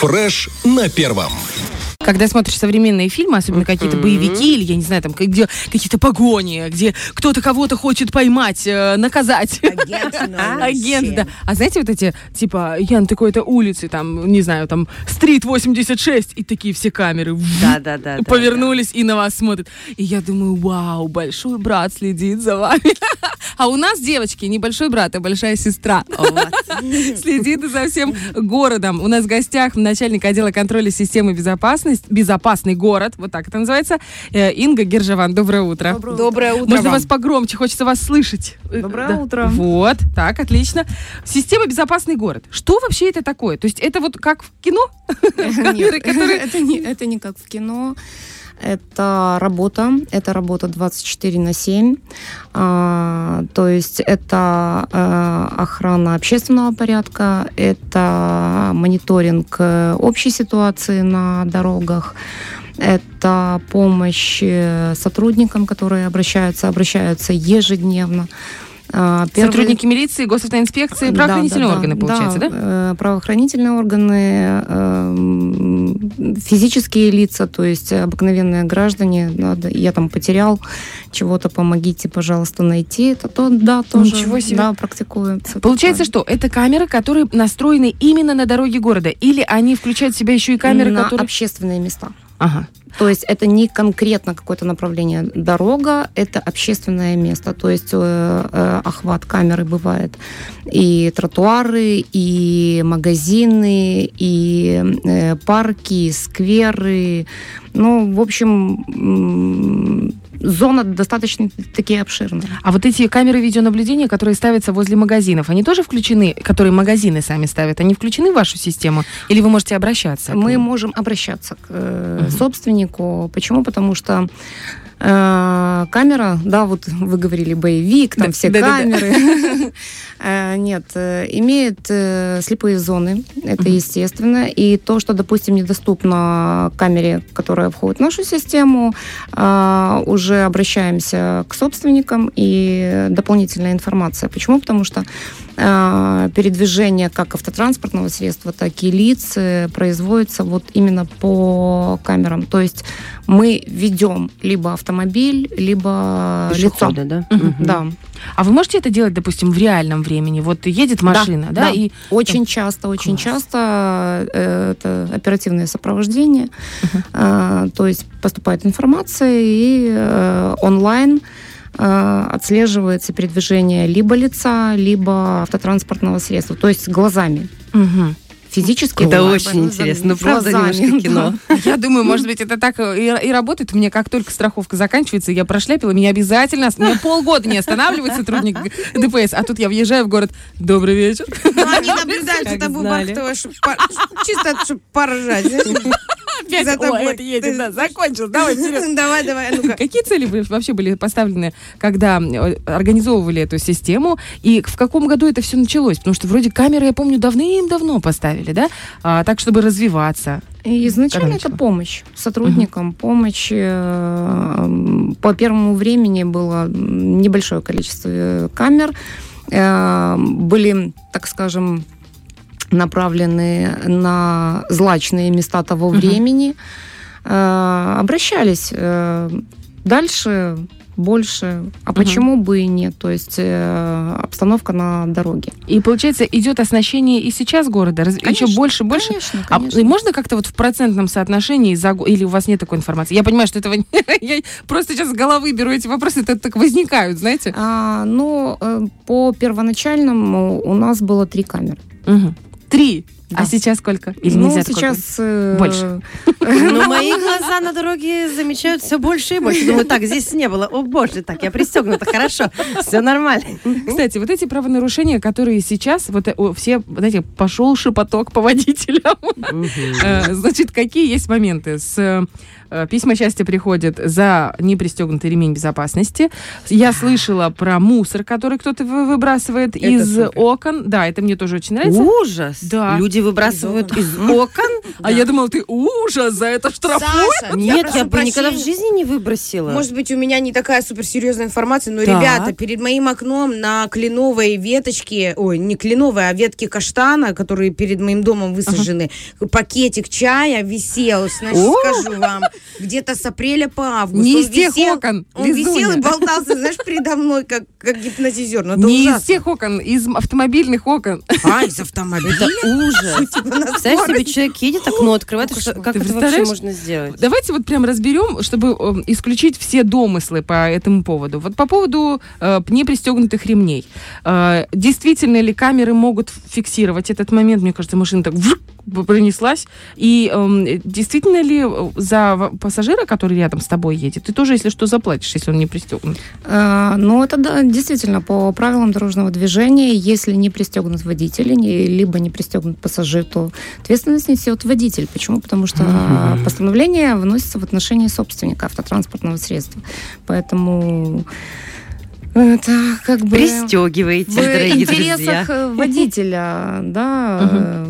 Фреш на первом. Когда смотришь современные фильмы, особенно какие-то боевики или, я не знаю, там, где какие-то погони, где кто-то кого-то хочет поймать, э, наказать. Агент, да. А знаете, вот эти, типа, я на такой-то улице, там, не знаю, там, стрит 86, и такие все камеры Да, да, да. да, повернулись и на вас смотрят. И я думаю, вау, большой брат следит за вами. А у нас, девочки, не большой брат, а большая сестра. Следит за всем городом. У нас в гостях начальник отдела контроля системы безопасности, безопасный город, вот так это называется, э, Инга Гержаван. Доброе утро. Доброе утро Можно вам. вас погромче, хочется вас слышать. Э, Доброе да. утро. Вот, так, отлично. Система безопасный город. Что вообще это такое? То есть это вот как в кино? Камеры, Нет, которые... это, не, это не как в кино. Это работа, это работа 24 на 7. А, то есть это э, охрана общественного порядка, это мониторинг э, общей ситуации на дорогах, это помощь э, сотрудникам, которые обращаются, обращаются ежедневно. А, первые- Сотрудники милиции, госавтоинспекции, Да, правоохранительные да, да, органы, получается, да? э, правоохранительные органы, эм, физические лица, то есть обыкновенные граждане. Надо, я там потерял чего-то, помогите, пожалуйста, найти. Это то, да, тоже. Ничего себе. Да, практикуется. Получается, что это камеры, которые настроены именно на дороге города? Или они включают в себя еще и камеры, на которые... общественные места. Ага. То есть это не конкретно какое-то направление дорога, это общественное место. То есть э, э, охват камеры бывает и тротуары, и магазины, и э, парки, и скверы. Ну, в общем, зона достаточно таки обширная. А вот эти камеры видеонаблюдения, которые ставятся возле магазинов, они тоже включены, которые магазины сами ставят, они включены в вашу систему? Или вы можете обращаться? Мы можем обращаться к э, Мгм. собственнику. Почему? Потому что камера, да, вот вы говорили боевик, там Да, все да-да-да. камеры. Э, Нет, э, имеет э, слепые зоны, это естественно. И то, что, допустим, недоступно камере, которая входит в нашу систему, уже обращаемся к собственникам и дополнительная информация. Почему? Потому что передвижение как автотранспортного средства, так и лиц э, производится вот именно по камерам. То есть мы ведем либо автомобиль, либо лицо. Да? Мгм. Да, А вы можете это делать, допустим, в реальном времени? Вот едет машина, да, да. и очень часто, очень Класс. часто э, это оперативное сопровождение. А, То есть поступает информация и э, онлайн отслеживается передвижение либо лица, либо автотранспортного средства, то есть глазами. Мгм. Физически. Это очень интересно. Ну, правда, немножко кино. Я думаю, может быть, это так и, и работает. У меня как только страховка заканчивается, я прошляпила, меня обязательно... Меня полгода не останавливает сотрудник ДПС, а тут я въезжаю в город. Добрый вечер. Ну, они наблюдают за тобой, пор- чисто, чтобы поржать. Опять, За тобой. это едет, да, закончил. Давай, вперед. Давай, давай, ну-ка. Какие цели вообще были поставлены, когда э, организовывали эту систему? И в каком году это все началось? Потому что вроде камеры, я помню, давным-давно поставили, да? А, так, чтобы развиваться. И изначально это помощь сотрудникам, помощь. э, По первому времени было небольшое количество э, камер. Э, Были, так скажем, направлены на злачные места того времени. Э, Обращались. Дальше больше. А почему бы и нет? То есть э, обстановка на дороге. И, получается, идет оснащение и сейчас города? Раз- Еще Конечно, больше, больше? Конечно, А конечно. можно как-то вот в процентном соотношении за или у вас нет такой информации? Я понимаю, что этого я просто сейчас с головы беру эти вопросы, это так возникают, знаете? А, ну, э, по первоначальному у нас было три камеры. Мгм. Три. Да. А сейчас сколько? Или ну, нельзя сейчас... э, Больше. Ну, мои глаза на дороге замечают все больше и больше. Думаю, так, здесь не было. О, боже, так, я пристегнута, хорошо, все нормально. Кстати, вот эти правонарушения, которые сейчас, вот э, все, знаете, пошел шепоток по водителям. Э, Значит, какие есть моменты? С э, письма счастья приходят за непристегнутый ремень безопасности. Я слышала про мусор, который кто-то вы- выбрасывает Это из супер. окон. Да, это мне тоже очень нравится. Ужас! Да. Люди выбрасывают из окон А я думала, ты ужас, за это штрафуют. Нет, я бы никогда в жизни не выбросила. Может быть, у меня не такая суперсерьезная информация, но, ребята, перед моим окном на кленовой веточке, ой, не кленовой, а ветке каштана, которые перед моим домом высажены, пакетик чая висел, значит, скажу вам, где-то с апреля по август. Не Он из тех висел- окон, Он висел Лизуня. и болтался, знаешь, передо мной, как, как гипнотизер. Но это Не из ужасно. тех окон, из автомобильных окон. А, из автомобиля? Это ужас. Представляешь, себе человек едет, окно открывает, как это вообще можно сделать? Давайте вот прям разберем, чтобы э, исключить все домыслы по этому поводу. Вот по поводу э, непристегнутых ремней. Э, действительно ли камеры могут фиксировать этот момент? Мне кажется, машина так пронеслась. И эм, действительно ли э, за пассажира, который рядом с тобой едет, ты тоже, если что, заплатишь, если он не пристегнут? А, Ну, это да, действительно по правилам дорожного движения, если не пристегнут водитель, не- либо не пристегнут пассажир, то ответственность несет водитель. Почему? Потому что Мгм. постановление выносится в отношении собственника автотранспортного средства. Поэтому это как бы... Пристегивайтесь, в дорогие интересах друзья. э, водителя, да, э,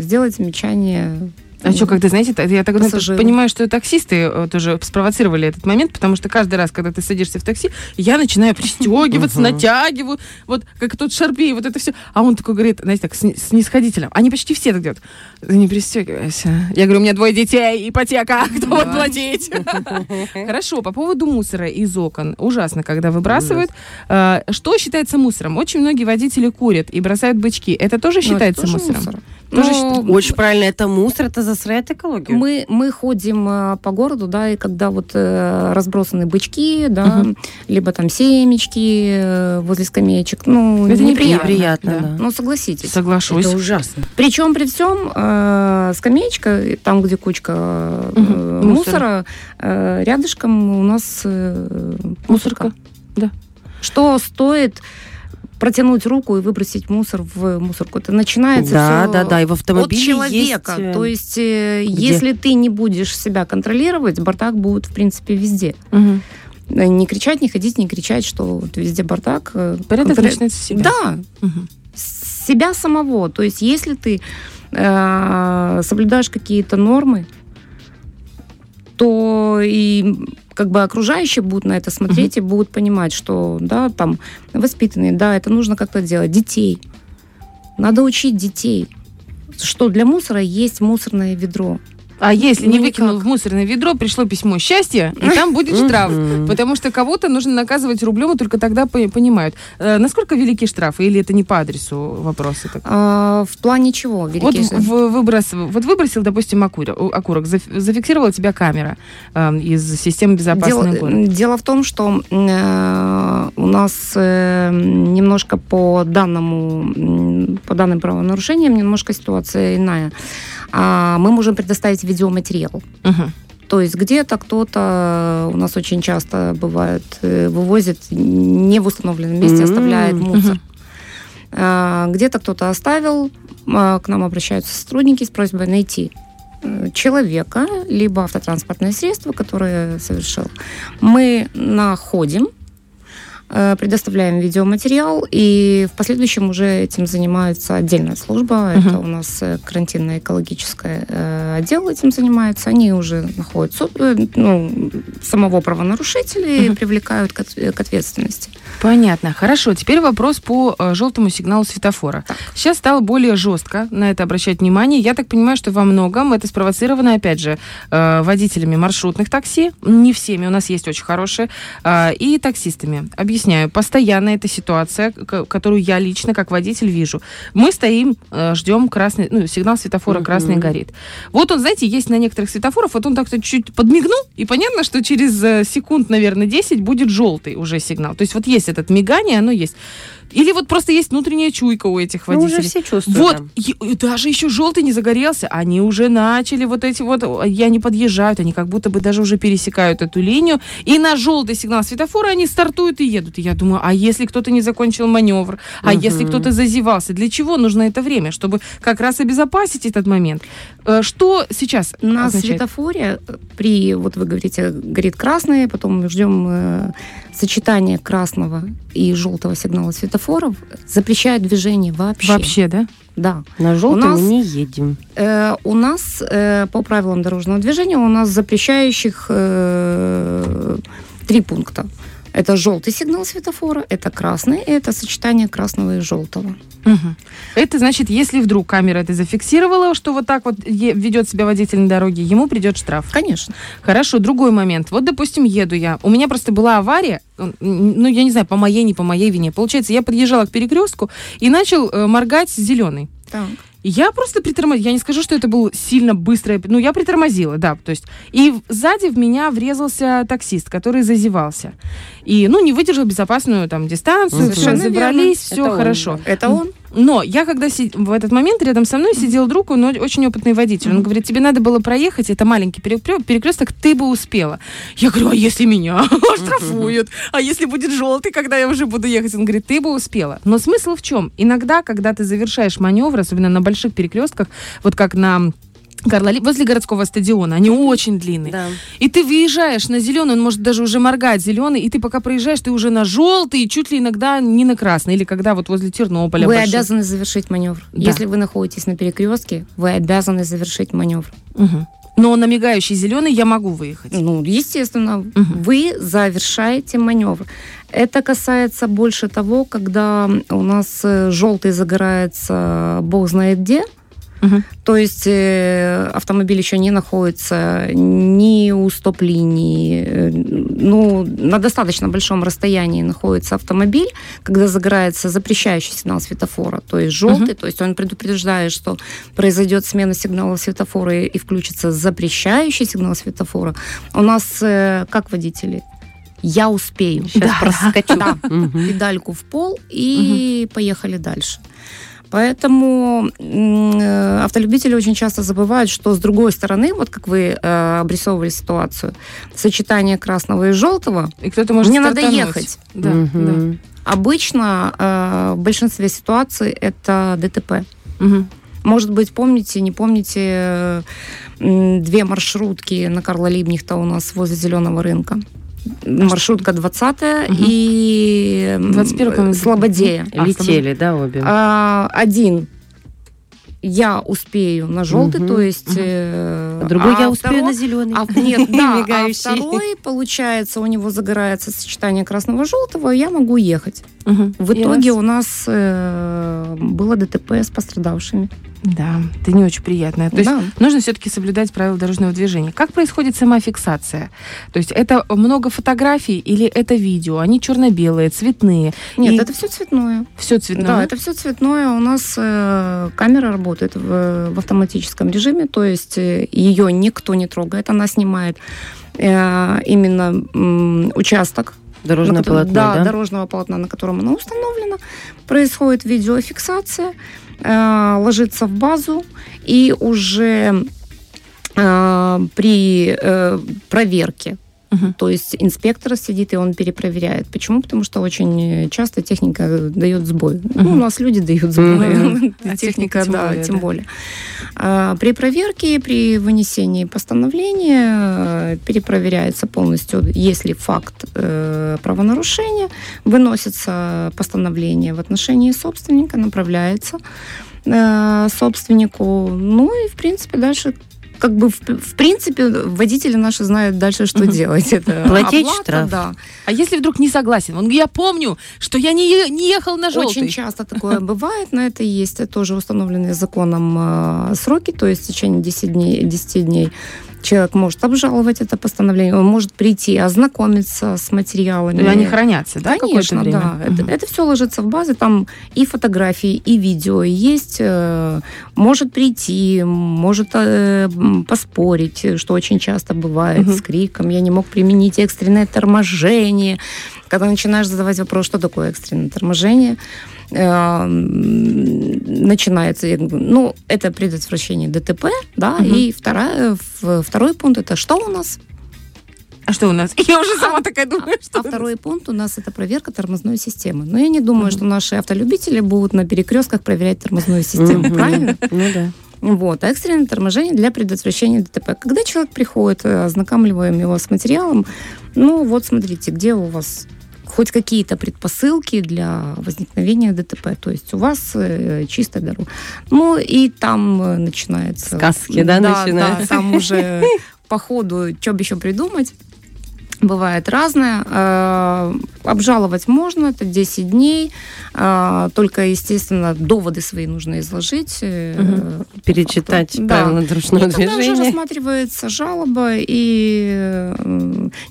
сделать замечание. А что, когда, знаете, я так Пассажиры. понимаю, что таксисты э, тоже спровоцировали этот момент, потому что каждый раз, когда ты садишься в такси, я начинаю пристегиваться, натягиваю, вот как тот шарпей, вот это все. А он такой говорит, знаете, так сни- снисходительно. Они почти все так делают. «Да Не пристегивайся. Я говорю, у меня двое детей, ипотека, кто будет платить? Хорошо, по поводу мусора из окон. Ужасно, когда выбрасывают. Э, Что считается мусором? Очень многие водители курят и бросают бычки. Это тоже Ну, считается мусором? Тоже считается- Очень правильно, это мусор, это засоряет экологию. Мы, мы ходим э, по городу, да, и когда вот э, разбросаны бычки, да, Мгм. либо там семечки э, возле скамеечек, ну, Это неприятно. неприятно, да. да. Ну, согласитесь. Соглашусь. Это ужасно. Причем при всем э, скамеечка, там, где кучка э, мусора, э, рядышком у нас э, Мусорка. мусорка. Да. Что стоит протянуть руку и выбросить мусор в мусорку? Это начинается Да, всё да, да, и в от автомобиле человека. есть, э, То есть, э, где? если ты не будешь себя контролировать, бардак будет, в принципе, везде. Э, Не кричать, не ходить, не кричать, что вот везде бардак. Порядок контроли- начинается с себя. Да, с себя самого. То есть, если ты э, соблюдаешь какие-то нормы, то и как бы окружающие будут на это смотреть и будут понимать, что да, там воспитанные, да, это нужно как-то делать. Детей. Надо учить детей, что для мусора есть мусорное ведро. А если не Ну, выкинул никак. в мусорное ведро, пришло письмо счастья, и там будет штраф. Потому что кого-то нужно наказывать рублем, и только тогда по- понимают. Э, насколько велики штрафы, или это не по адресу вопросы? А, в плане чего? Вот, великие штрафы? в- выброс, вот выбросил, допустим, окурок, окурок заф- зафиксировала тебя камера э, из системы безопасности Дело, в том, что э, у нас э, немножко по данному, по данным правонарушениям немножко ситуация иная. А, мы можем предоставить видеоматериал. Мгм. То есть где-то кто-то у нас очень часто бывает э, вывозит не в установленном месте, М, оставляет мусор. А, Где-то кто-то оставил, а, к нам обращаются сотрудники с просьбой найти э, человека, либо автотранспортное средство, которое совершил. Мы находим, э, предоставляем видеоматериал, и в последующем уже этим занимается отдельная служба. Мгм. Это у нас э, карантинно-экологическое э, отдел этим занимается. Они уже находят э, ну, самого правонарушителя и Мгм. привлекают к, к ответственности. Понятно. Хорошо. Теперь вопрос по э, желтому сигналу светофора. Сейчас стало более жестко на это обращать внимание. Я так понимаю, что во многом это спровоцировано, опять же, э, водителями маршрутных такси. Не всеми, у нас есть очень хорошие. э, и таксистами. Объясняю. Постоянно эта ситуация, которую я лично как водитель вижу. Мы стоим, э, ждем красный, ну, сигнал светофора Мгм. красный горит. Вот он, знаете, есть на некоторых светофорах, вот он так чуть подмигнул, и понятно, что через э, секунд, наверное, 10 будет желтый уже сигнал. То есть вот есть этот мигание, оно есть. Или вот просто есть внутренняя чуйка у этих Ну, водителей. уже все чувствуют. Вот, и- и даже еще желтый не загорелся, они уже начали вот эти вот, и они подъезжают, они как будто бы даже уже пересекают эту линию, и на желтый сигнал светофора они стартуют и едут. И я думаю, а если кто-то не закончил маневр, а Мгм. если кто-то зазевался, для чего нужно это время? Чтобы как раз обезопасить этот момент. Э, Что сейчас На означает? светофоре э, при, вот вы говорите, горит красный, потом мы ждем сочетания красного и желтого сигнала светофоров запрещают движение вообще. Вообще, да? Да. На желтый нас- мы не едем. Э, у нас э, по правилам дорожного движения у нас запрещающих э, три пункта. Это желтый сигнал светофора, это красный, и это сочетание красного и желтого. Мгм. Это значит, если вдруг камера это зафиксировала, что вот так вот ведет себя водитель на дороге, ему придет штраф. Конечно. Хорошо, другой момент. Вот, допустим, еду я. У меня просто была авария, ну, я не знаю, по моей, не по моей вине. Получается, я подъезжала к перекрестку и начал э, моргать зеленый. Так. Я просто притормозила. Я не скажу, что это был сильно быстрое... Ну, я притормозила, да. То есть... И сзади в меня врезался таксист, который зазевался. И, ну, не выдержал безопасную там дистанцию. Всё, Совершенно разобрались, все Это он, хорошо. Это он? Но я когда си- в этот момент рядом со мной сидел друг, он очень опытный водитель. Он говорит, тебе надо было проехать, это маленький перекресток, ты бы успела. Я говорю, а если меня оштрафуют? А если будет желтый, когда я уже буду ехать? Он говорит, ты бы успела. Но смысл в чем? Иногда, когда ты завершаешь маневр, особенно на больших перекрестках, вот как на Карла возле городского стадиона, они очень длинные. Да. И ты выезжаешь на зеленый, он может даже уже моргать зеленый, и ты пока проезжаешь, ты уже на желтый, чуть ли иногда не на красный. Или когда вот возле Тернополя Вы большой. обязаны завершить маневр. Да. Если вы находитесь на перекрестке, вы обязаны завершить маневр. Мгм. Но на мигающий зеленый я могу выехать. Ну, естественно, вы завершаете маневр. Это касается больше того, когда у нас э, желтый загорается бог знает где. Мгм. То есть э, автомобиль еще не находится ни у стоп-линии, э, ну, на достаточно большом расстоянии находится автомобиль, когда загорается запрещающий сигнал светофора, то есть желтый, то есть он предупреждает, что произойдет смена сигнала светофора и, и включится запрещающий сигнал светофора. У нас, э, как водители, я успею. Сейчас проскочу. Да, Мгм. педальку в пол и поехали дальше. Поэтому э, автолюбители очень часто забывают, что с другой стороны, вот как вы э, обрисовывали ситуацию, сочетание красного и желтого, И кто-то может Мне надо стартануть. ехать. Да, Мгм. да. обычно э, в большинстве ситуаций это ДТП. Мгм. Может быть, помните, не помните э, две маршрутки на Карла Либнихта у нас возле Зеленого рынка? Маршрутка 20 Мгм. и м, 21-я, по-моему, Слободея. А, Летели, да, обе? А, один я успею на желтый, Мгм. то есть... Мгм. э, А другой а я успею второй- на зеленый. а, нет, да, а второй, получается, у него загорается сочетание красного-желтого, и я могу ехать. Мгм. В итоге вас- у нас э, было ДТП с пострадавшими. Да, это не очень приятно. То есть Да. нужно все-таки соблюдать правила дорожного движения. Как происходит сама фиксация? То есть это много фотографий или это видео? Они черно-белые, цветные? Нет, И это все цветное. все цветное? Да, это все цветное. У нас э, камера работает в, в автоматическом режиме, то есть э, ее никто не трогает, она снимает э, именно участок Дорожное на котором- полотно, да, да? дорожного полотна, на котором оно установлено. Происходит видеофиксация, э, ложится в базу, и уже э, при э, проверке Мгм. то есть инспектор сидит, и он перепроверяет. Почему? Потому что очень часто техника дает сбой. Ну, Мгм. у нас люди дают сбой. Мгм. А Техника, тем да, более, тем да. более. А, При проверке, при вынесении постановления э, перепроверяется полностью, если факт э, правонарушения, выносится постановление в отношении собственника, направляется э, собственнику. Ну и, в принципе, дальше как бы, в, в принципе, водители наши знают дальше, что Мгм. делать. Это Платить оплата, штраф. Да. А если вдруг не согласен? Он, я помню, что я не, е- не ехал на желтый. Очень часто такое бывает, но это есть тоже установленные законом э, сроки, то есть в течение 10 дней, 10 дней человек может обжаловать это постановление, он может прийти, ознакомиться с материалами. И они хранятся, да, Конечно, время? да. Мгм. Это, все ложится в базы, там и фотографии, и видео есть. э, Может прийти, может э, поспорить, что очень часто бывает Мгм. с криком. Я не мог применить экстренное торможение. Когда начинаешь задавать вопрос, что такое экстренное торможение, э, м, начинается, ну, это предотвращение ДТП, да, Мгм. и вторая, второй пункт, это что у нас? А что у нас? Я уже сама такая думаю, что А у нас. второй пункт у нас это проверка тормозной системы. Но я не думаю, Мгм. что наши автолюбители будут на перекрестках проверять тормозную систему, Мгм. правильно? Ну да. Вот, а экстренное торможение для предотвращения ДТП. Когда человек приходит, э, ознакомливаем его с материалом, ну вот смотрите, где у вас хоть какие-то предпосылки для возникновения ДТП. То есть у вас э, чистая дорога. Ну и там э, начинается... Сказки, да, Да, начинаются? там уже по ходу, что бы еще придумать. Бывает разное. Э, Обжаловать можно, это 10 дней. Э, Только, естественно, доводы свои нужно изложить. э, Перечитать Да. правила дорожного и тогда уже движения. рассматривается жалоба, и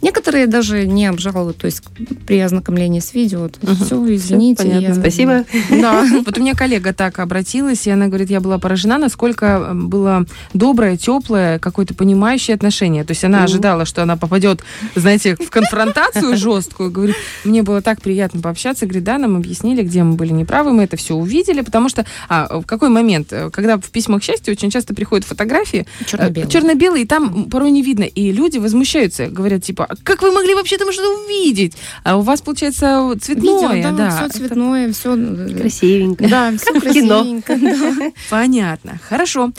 некоторые даже не обжалуют, то есть при ознакомлении с видео, то есть все, извините. понятно. я- Спасибо. Да. Вот у меня коллега так обратилась, и она говорит, я была поражена, насколько было доброе, теплое, какое-то понимающее отношение. То есть она ожидала, что она попадет, знаете, в конфронтацию жесткую. Говорит, мне было так приятно пообщаться. Говорит, да, нам объяснили, где мы были неправы, мы это все увидели, потому что а, в какой момент, э, когда в письмах счастья очень часто приходят фотографии, Черно-белый. черно-белые, и там порой не видно. И люди возмущаются, говорят, типа, «А как вы могли вообще там что-то увидеть? А у вас, получается, цветное, Видео, да. все цветное, все Красивенько. Да, все Как красивенько. да. Понятно. Хорошо.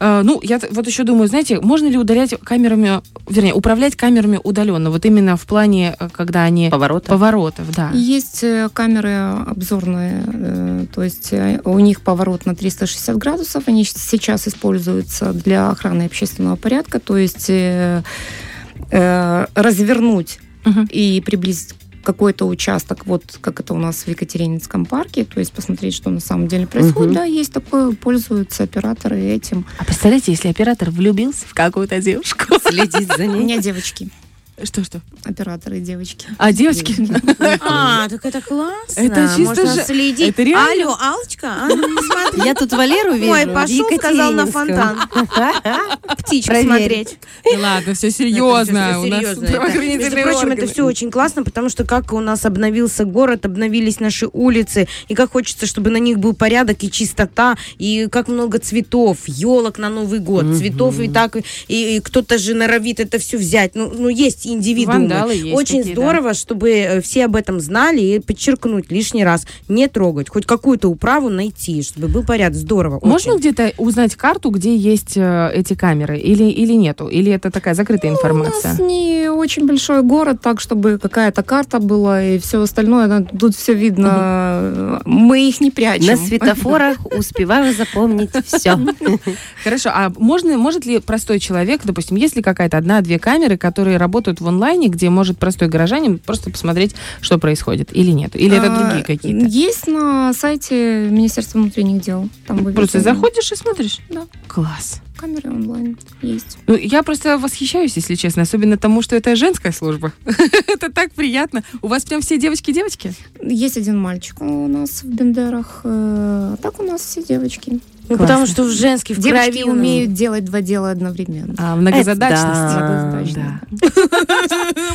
Э, ну, я вот еще думаю, знаете, можно ли удалять камерами, вернее, управлять камерами удаленно? Вот именно в плане, э, когда они Поворота. поворотов, да. Есть э, камеры обзорные, э, то есть у них поворот на 360 градусов, они сейчас используются для охраны общественного порядка, то есть развернуть Мгм. и приблизить какой-то участок, вот как это у нас в Екатерининском парке, то есть посмотреть, что на самом деле происходит. Мгм. Да, есть такое, пользуются операторы этим. А представляете, если оператор влюбился в какую-то девушку? Следить за У ней. меня девочки, Что-что? операторы девочки. А, девочки? А, так это классно. Это чисто же- следить. это реально. Алло, Алочка, а, смотри. Я тут Валеру вижу. Ой, пошел, сказал на. Птичек Проверь. смотреть. Ну Ладно, все серьезно. Это всё У нас серьезно. Между прочим, это все очень классно, потому что как у нас обновился город, обновились наши улицы, и как хочется, чтобы на них был порядок и чистота, и как много цветов, елок на Новый год, цветов и так, и, кто-то же норовит это все взять. Ну, ну есть индивидуумы. Вандалы есть очень такие, да. здорово, чтобы э, все об этом знали и подчеркнуть лишний раз, не трогать, хоть какую-то управу найти, чтобы был порядок. Здорово. Можно очень. где-то узнать карту, где есть э, эти камеры? Или, или нету? Или это такая закрытая У информация? нас не очень большой город, так чтобы какая-то карта была и все остальное. да, Тут все видно. Мы их не прячем. На светофорах успеваю запомнить все. Хорошо, а можно, может ли простой человек, допустим, есть ли какая-то одна-две камеры, которые работают в онлайне, где может простой горожанин просто посмотреть, что происходит, или нет? Или это А, другие какие-то? Есть на сайте Министерства внутренних дел. Там Просто заходишь и смотришь? Да. Класс. Камеры онлайн есть. Ну, я просто восхищаюсь, если честно, особенно тому, что это женская служба. это так приятно. У вас прям все девочки-девочки? Есть один мальчик у нас в Бендерах. э, А так у нас все девочки. Ну, потому что в женский в Девочки крови умеют делать два дела одновременно. А, многозадачность. Это да. Многозадачно.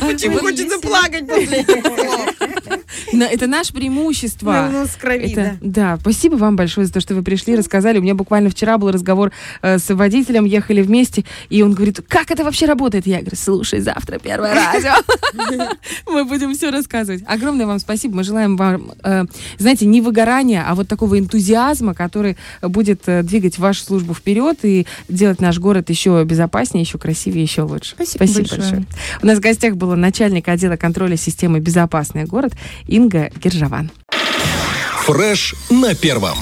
Почему хочется плакать после этого? Это наше преимущество. У нас крови, да. да, спасибо вам большое за то, что вы пришли, рассказали. У меня буквально вчера был разговор э, с водителем, ехали вместе, и он говорит, как это вообще работает? Я говорю, слушай, завтра первое радио. Мы будем все рассказывать. Огромное вам спасибо. Мы желаем вам, э, знаете, не выгорания, а вот такого энтузиазма, который будет э, двигать вашу службу вперед и делать наш город еще безопаснее, еще красивее, еще лучше. Спасибо большое. У нас в гостях была начальник отдела контроля системы «Безопасный город» Инга Гержаван. Фреш на первом.